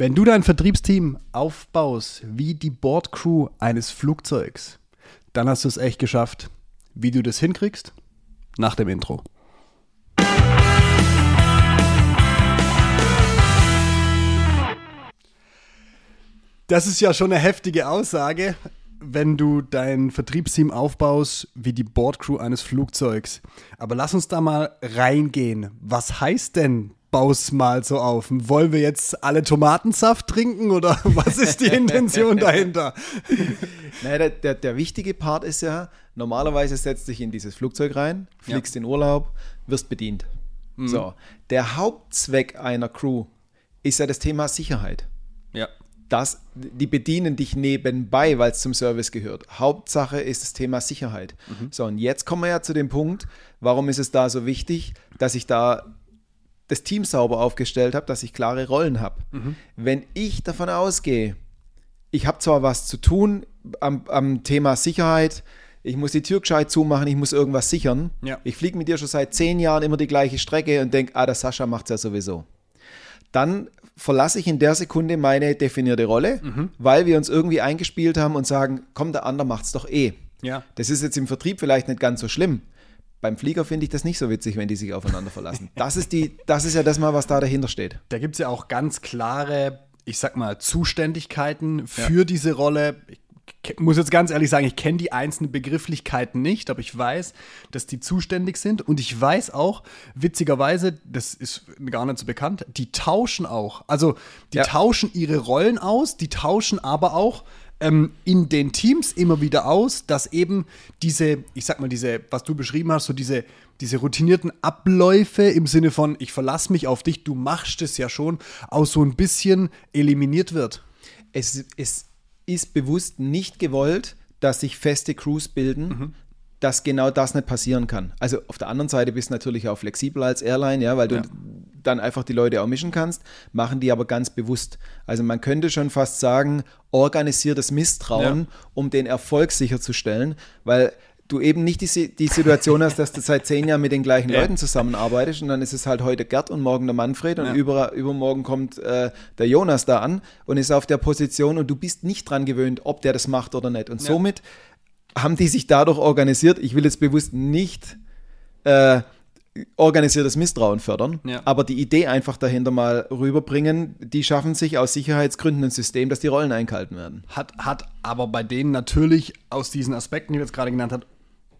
Wenn du dein Vertriebsteam aufbaust wie die Bordcrew eines Flugzeugs, dann hast du es echt geschafft. Wie du das hinkriegst? Nach dem Intro. Das ist ja schon eine heftige Aussage, wenn du dein Vertriebsteam aufbaust wie die Bordcrew eines Flugzeugs. Aber lass uns da mal reingehen. Was heißt denn baus mal so auf? Wollen wir jetzt alle Tomatensaft trinken oder was ist die Intention dahinter? Naja, der, der, der, wichtige Part ist ja, normalerweise setzt dich in dieses Flugzeug rein, fliegst ja. in Urlaub, wirst bedient. Mhm. So, der Hauptzweck einer Crew ist ja das Thema Sicherheit. Ja. Das, die bedienen dich nebenbei, weil es zum Service gehört. Hauptsache ist das Thema Sicherheit. Mhm. So, und jetzt kommen wir ja zu dem Punkt, warum ist es da so wichtig, dass ich da das Team sauber aufgestellt habe, dass ich klare Rollen habe. Mhm. Wenn ich davon ausgehe, ich habe zwar was zu tun am, am, Thema Sicherheit, ich muss die Tür gescheit zumachen, ich muss irgendwas sichern. Ja. Ich fliege mit dir schon seit zehn Jahren immer die gleiche Strecke und denke, ah, der Sascha macht es ja sowieso. Dann verlasse ich in der Sekunde meine definierte Rolle, mhm. weil wir uns irgendwie eingespielt haben und sagen, komm, der andere macht es doch eh. Ja. Das ist jetzt im Vertrieb vielleicht nicht ganz so schlimm. Beim Flieger finde ich das nicht so witzig, wenn die sich aufeinander verlassen. Das ist, die, das ist ja das mal, was da dahinter steht. Da gibt es ja auch ganz klare, ich sag mal, Zuständigkeiten für ja. diese Rolle. Ich muss jetzt ganz ehrlich sagen, ich kenne die einzelnen Begrifflichkeiten nicht, aber ich weiß, dass die zuständig sind und ich weiß auch, witzigerweise, das ist gar nicht so bekannt, die tauschen auch. Also die ja. tauschen ihre Rollen aus, die tauschen aber auch ähm, in den Teams immer wieder aus, dass eben diese, ich sag mal, diese, was du beschrieben hast, so diese, diese routinierten Abläufe im Sinne von, ich verlasse mich auf dich, du machst es ja schon, auch so ein bisschen eliminiert wird. Es, es ist bewusst nicht gewollt, dass sich feste Crews bilden, mhm dass genau das nicht passieren kann. Also auf der anderen Seite bist du natürlich auch flexibel als Airline, ja, weil du ja. dann einfach die Leute auch mischen kannst, machen die aber ganz bewusst. Also man könnte schon fast sagen, organisiertes Misstrauen, ja. um den Erfolg sicherzustellen, weil du eben nicht die, die Situation hast, dass du seit zehn Jahren mit den gleichen ja. Leuten zusammenarbeitest und dann ist es halt heute Gerd und morgen der Manfred und ja. über, übermorgen kommt äh, der Jonas da an und ist auf der Position und du bist nicht dran gewöhnt, ob der das macht oder nicht. Und ja. somit haben die sich dadurch organisiert. Ich will jetzt bewusst nicht äh, organisiertes Misstrauen fördern, ja. aber die Idee einfach dahinter mal rüberbringen, die schaffen sich aus Sicherheitsgründen ein System, dass die Rollen eingehalten werden. Hat, hat aber bei denen natürlich aus diesen Aspekten, die du jetzt gerade genannt hast,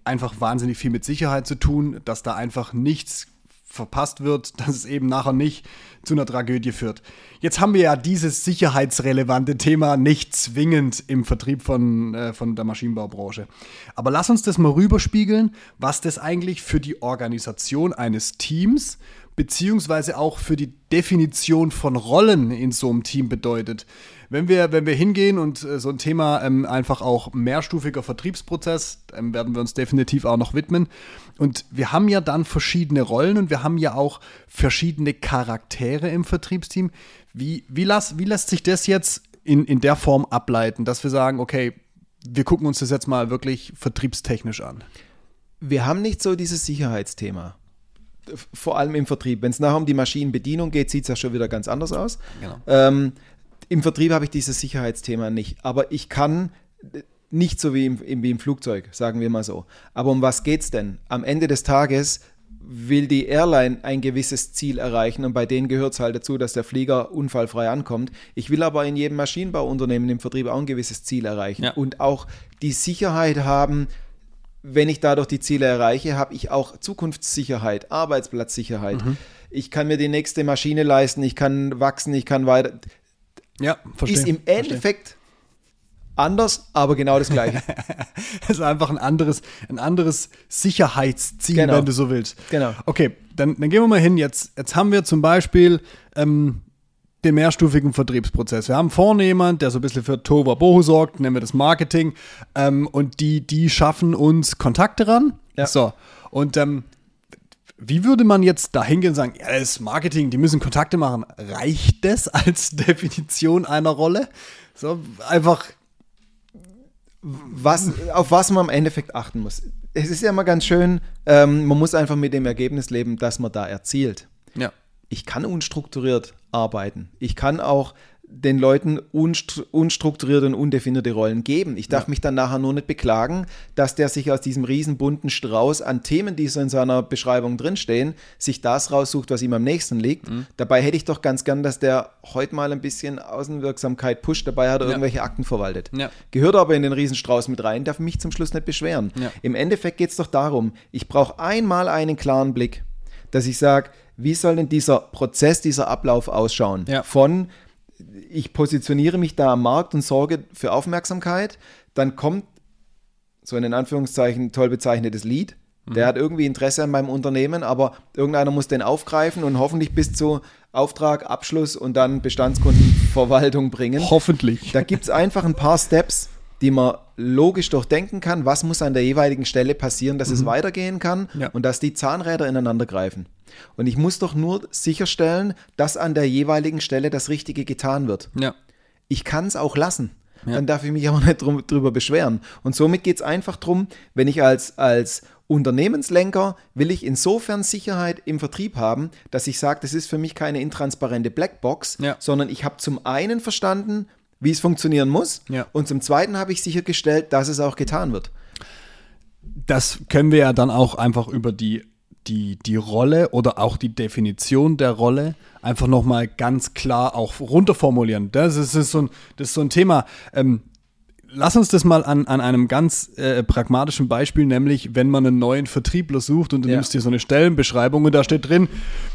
einfach wahnsinnig viel mit Sicherheit zu tun, dass da einfach nichts verpasst wird, dass es eben nachher nicht zu einer Tragödie führt. Jetzt haben wir ja dieses sicherheitsrelevante Thema nicht zwingend im Vertrieb von, äh, von der Maschinenbaubranche. Aber lass uns das mal rüberspiegeln, was das eigentlich für die Organisation eines Teams beziehungsweise auch für die Definition von Rollen in so einem Team bedeutet. Wenn wir, wenn wir hingehen und äh, so ein Thema ähm, einfach auch mehrstufiger Vertriebsprozess, ähm, werden wir uns definitiv auch noch widmen. Und wir haben ja dann verschiedene Rollen und wir haben ja auch verschiedene Charaktere im Vertriebsteam. Wie, wie, las, wie lässt sich das jetzt in, in der Form ableiten, dass wir sagen, okay, wir gucken uns das jetzt mal wirklich vertriebstechnisch an? Wir haben nicht so dieses Sicherheitsthema vor allem im Vertrieb. Wenn es nachher um die Maschinenbedienung geht, sieht es ja schon wieder ganz anders aus. Genau. Ähm, Im Vertrieb habe ich dieses Sicherheitsthema nicht. Aber ich kann nicht so wie im, wie im Flugzeug, sagen wir mal so. Aber um was geht es denn? Am Ende des Tages will die Airline ein gewisses Ziel erreichen und bei denen gehört es halt dazu, dass der Flieger unfallfrei ankommt. Ich will aber in jedem Maschinenbauunternehmen im Vertrieb auch ein gewisses Ziel erreichen ja. und auch die Sicherheit haben, wenn ich dadurch die Ziele erreiche, habe ich auch Zukunftssicherheit, Arbeitsplatzsicherheit. Mhm. Ich kann mir die nächste Maschine leisten, ich kann wachsen, ich kann weiter. Ja, verstehe. Ist im Endeffekt verstehe. anders, aber genau das Gleiche. Es ist einfach ein anderes, ein anderes Sicherheitsziel, genau. wenn du so willst. Genau. Okay, dann, dann gehen wir mal hin. Jetzt, jetzt haben wir zum Beispiel ähm, den mehrstufigen Vertriebsprozess. Wir haben vorne jemand, der so ein bisschen für Tova Bohu sorgt, nennen wir das Marketing, ähm, und die, die schaffen uns Kontakte ran. Ja. So, und ähm, wie würde man jetzt da hingehen und sagen, ja, das ist Marketing, die müssen Kontakte machen. Reicht das als Definition einer Rolle? So, einfach. Was, auf was man im Endeffekt achten muss. Es ist ja immer ganz schön, ähm, man muss einfach mit dem Ergebnis leben, das man da erzielt. Ja ich kann unstrukturiert arbeiten. Ich kann auch den Leuten unstru unstrukturierte und undefinierte Rollen geben. Ich darf ja. mich dann nachher nur nicht beklagen, dass der sich aus diesem riesen bunten Strauß an Themen, die so in seiner Beschreibung drinstehen, sich das raussucht, was ihm am nächsten liegt. Mhm. Dabei hätte ich doch ganz gern, dass der heute mal ein bisschen Außenwirksamkeit pusht, dabei hat er ja. irgendwelche Akten verwaltet. Ja. Gehört aber in den Riesenstrauß mit rein, darf mich zum Schluss nicht beschweren. Im Endeffekt geht es doch darum, ich brauche einmal einen klaren Blick, dass ich sage, wie soll denn dieser Prozess, dieser Ablauf ausschauen? Von ich positioniere mich da am Markt und sorge für Aufmerksamkeit, dann kommt so ein in Anführungszeichen toll bezeichnetes. Der mhm. hat irgendwie Interesse an meinem Unternehmen, aber irgendeiner muss den aufgreifen und hoffentlich bis zu Auftrag, Abschluss und dann Bestandskundenverwaltung bringen. Hoffentlich. Da gibt es einfach ein paar Steps, die man logisch durchdenken kann, was muss an der jeweiligen Stelle passieren, dass mhm. es weitergehen kann ja. und dass die Zahnräder ineinander greifen. Und ich muss doch nur sicherstellen, dass an der jeweiligen Stelle das Richtige getan wird. Ja. Ich kann es auch lassen. Ja. Dann darf ich mich aber nicht drum, drüber beschweren. Und somit geht es einfach darum, wenn ich als, als Unternehmenslenker will ich insofern Sicherheit im Vertrieb haben, dass ich sage, das ist für mich keine intransparente Blackbox, ja. sondern ich habe zum einen verstanden, wie es funktionieren muss ja. und zum zweiten habe ich sichergestellt, dass es auch getan wird. Das können wir ja dann auch einfach über die die, die Rolle oder auch die Definition der Rolle einfach nochmal ganz klar auch runterformulieren. Das ist, das ist, so, ein, das ist so ein Thema. Ähm, lass uns das mal an, an einem ganz äh, pragmatischen Beispiel, nämlich wenn man einen neuen Vertriebler sucht und du ja. nimmst dir so eine Stellenbeschreibung und da steht drin,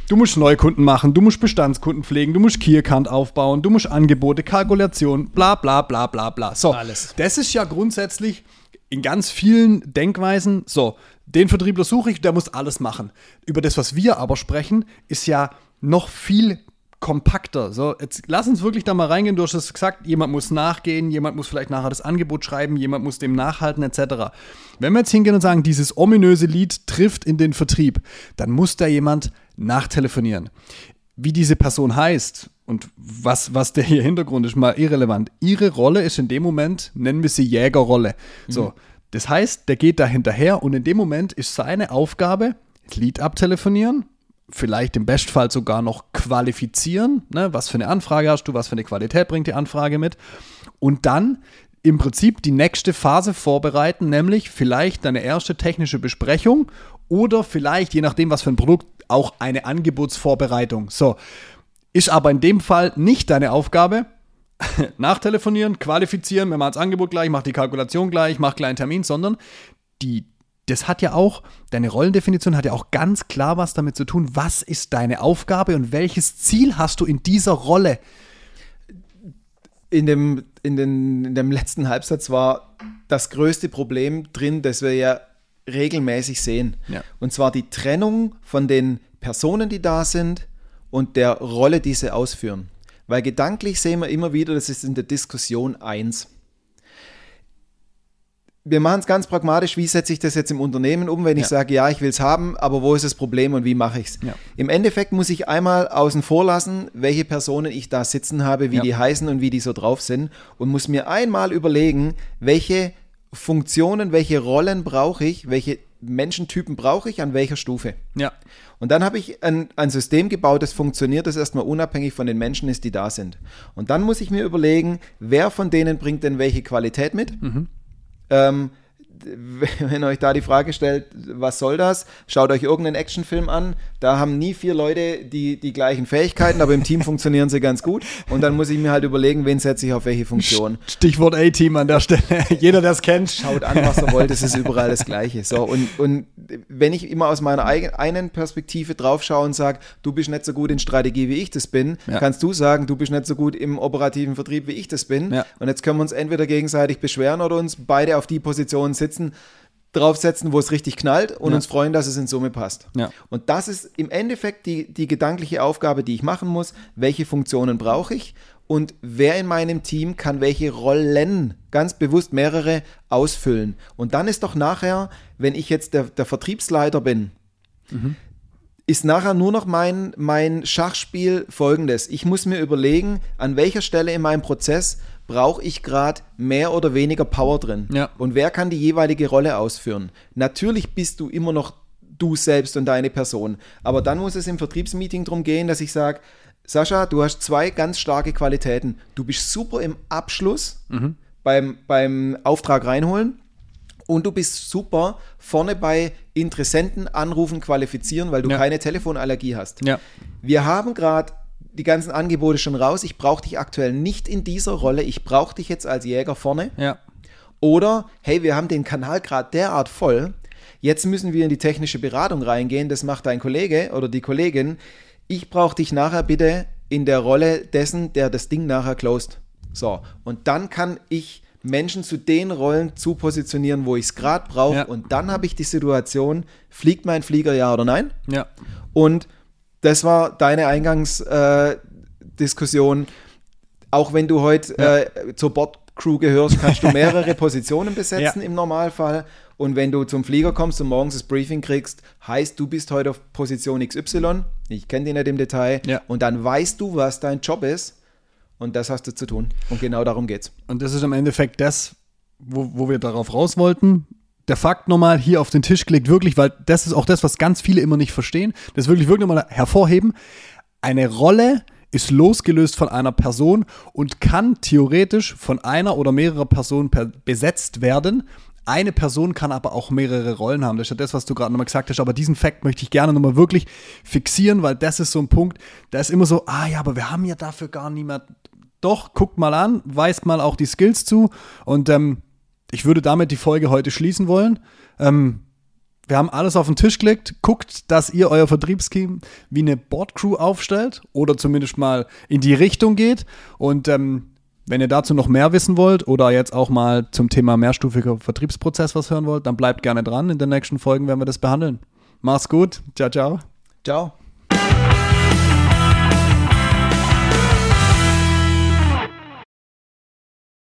du musst Neukunden machen, du musst Bestandskunden pflegen, du musst Key-Account aufbauen, du musst Angebote, Kalkulation, bla bla bla bla bla. So, Alles. das ist ja grundsätzlich in ganz vielen Denkweisen so, den Vertriebler suche ich, der muss alles machen. Über das, was wir aber sprechen, ist ja noch viel kompakter. So, jetzt lass uns wirklich da mal reingehen. Du hast es gesagt, jemand muss nachgehen, jemand muss vielleicht nachher das Angebot schreiben, jemand muss dem nachhalten, etc. Wenn wir jetzt hingehen und sagen, dieses ominöse Lied trifft in den Vertrieb, dann muss da jemand nachtelefonieren. Wie diese Person heißt und was, was der hier Hintergrund ist, mal irrelevant. Ihre Rolle ist in dem Moment, nennen wir sie Jägerrolle. So. Mhm das heißt, der geht da hinterher und in dem Moment ist seine Aufgabe, Lied abtelefonieren, vielleicht im Bestfall sogar noch qualifizieren. Ne? Was für eine Anfrage hast du, was für eine Qualität bringt die Anfrage mit? Und dann im Prinzip die nächste Phase vorbereiten, nämlich vielleicht deine erste technische Besprechung oder vielleicht, je nachdem, was für ein Produkt, auch eine Angebotsvorbereitung. So. Ist aber in dem Fall nicht deine Aufgabe, nachtelefonieren, qualifizieren, mir mal das Angebot gleich, mach die Kalkulation gleich, mach gleich einen Termin, sondern die, das hat ja auch, deine Rollendefinition hat ja auch ganz klar was damit zu tun, was ist deine Aufgabe und welches Ziel hast du in dieser Rolle? In dem, in, den, in dem letzten Halbsatz war das größte Problem drin, das wir ja regelmäßig sehen. Ja. Und zwar die Trennung von den Personen, die da sind und der Rolle, die sie ausführen. Weil gedanklich sehen wir immer wieder, das ist in der Diskussion eins. Wir machen es ganz pragmatisch, wie setze ich das jetzt im Unternehmen um, wenn ich ja. sage, ja, ich will es haben, aber wo ist das Problem und wie mache ich es? Ja. Im Endeffekt muss ich einmal außen vor lassen, welche Personen ich da sitzen habe, wie ja. die heißen und wie die so drauf sind und muss mir einmal überlegen, welche Funktionen, welche Rollen brauche ich, welche Menschentypen brauche ich an welcher Stufe. Ja. Und dann habe ich ein, ein System gebaut, das funktioniert, das erstmal unabhängig von den Menschen ist, die da sind. Und dann muss ich mir überlegen, wer von denen bringt denn welche Qualität mit? Mhm. Ähm, wenn euch da die Frage stellt, was soll das? Schaut euch irgendeinen Actionfilm an. Da haben nie vier Leute die, die gleichen Fähigkeiten, aber im Team funktionieren sie ganz gut. Und dann muss ich mir halt überlegen, wen setze ich auf welche Funktion. Stichwort A-Team an der Stelle. Jeder, der es kennt. Schaut an, was er wollt. Es ist überall das Gleiche. So, und, und wenn ich immer aus meiner eigenen Perspektive drauf schaue und sage, du bist nicht so gut in Strategie, wie ich das bin, ja. kannst du sagen, du bist nicht so gut im operativen Vertrieb, wie ich das bin. Ja. Und jetzt können wir uns entweder gegenseitig beschweren oder uns beide auf die Position sitzen sitzen, draufsetzen, wo es richtig knallt und ja. uns freuen, dass es in Summe passt. Ja. Und das ist im Endeffekt die, die gedankliche Aufgabe, die ich machen muss. Welche Funktionen brauche ich und wer in meinem Team kann welche Rollen, ganz bewusst mehrere, ausfüllen. Und dann ist doch nachher, wenn ich jetzt der, der Vertriebsleiter bin, mhm. ist nachher nur noch mein, mein Schachspiel folgendes. Ich muss mir überlegen, an welcher Stelle in meinem Prozess brauche ich gerade mehr oder weniger Power drin? Ja. Und wer kann die jeweilige Rolle ausführen? Natürlich bist du immer noch du selbst und deine Person. Aber dann muss es im Vertriebsmeeting darum gehen, dass ich sage, Sascha, du hast zwei ganz starke Qualitäten. Du bist super im Abschluss Mhm. beim, beim Auftrag reinholen und du bist super vorne bei Interessenten anrufen, qualifizieren, weil du Ja. keine Telefonallergie hast. Ja. Wir haben gerade die ganzen Angebote schon raus. Ich brauche dich aktuell nicht in dieser Rolle. Ich brauche dich jetzt als Jäger vorne. Ja. Oder, hey, wir haben den Kanal gerade derart voll, jetzt müssen wir in die technische Beratung reingehen, das macht dein Kollege oder die Kollegin. Ich brauche dich nachher bitte in der Rolle dessen, der das Ding nachher closed. So, und dann kann ich Menschen zu den Rollen zu positionieren, wo ich es gerade brauche. Ja. Und dann habe ich die Situation, fliegt mein Flieger ja oder nein? Ja. Und das war deine Eingangsdiskussion. Äh. Auch wenn du heute äh, zur Bordcrew gehörst, kannst du mehrere Positionen besetzen Ja. im Normalfall. Und wenn du zum Flieger kommst und morgens das Briefing kriegst, heißt, du bist heute auf Position XY. Ich kenne die nicht im Detail. Ja. Und dann weißt du, was dein Job ist. Und das hast du zu tun. Und genau darum geht's. Und das ist im Endeffekt das, wo, wo wir darauf raus wollten. Der Fakt nochmal hier auf den Tisch gelegt, wirklich, weil das ist auch das, was ganz viele immer nicht verstehen. Das wirklich wirklich nochmal hervorheben. Eine Rolle ist losgelöst von einer Person und kann theoretisch von einer oder mehrerer Personen per besetzt werden. Eine Person kann aber auch mehrere Rollen haben. Das ist ja das, was du gerade nochmal gesagt hast. Aber diesen Fakt möchte ich gerne nochmal wirklich fixieren, weil das ist so ein Punkt, da ist immer so, ah ja, aber wir haben ja dafür gar niemand. Doch, guckt mal an, weist mal auch die Skills zu. Und ähm, ich würde damit die Folge heute schließen wollen. Ähm, wir haben alles auf den Tisch gelegt. Guckt, dass ihr euer Vertriebsteam wie eine Boardcrew aufstellt oder zumindest mal in die Richtung geht. Und ähm, wenn ihr dazu noch mehr wissen wollt oder jetzt auch mal zum Thema mehrstufiger Vertriebsprozess was hören wollt, dann bleibt gerne dran. In den nächsten Folgen werden wir das behandeln. Mach's gut. Ciao, ciao. Ciao.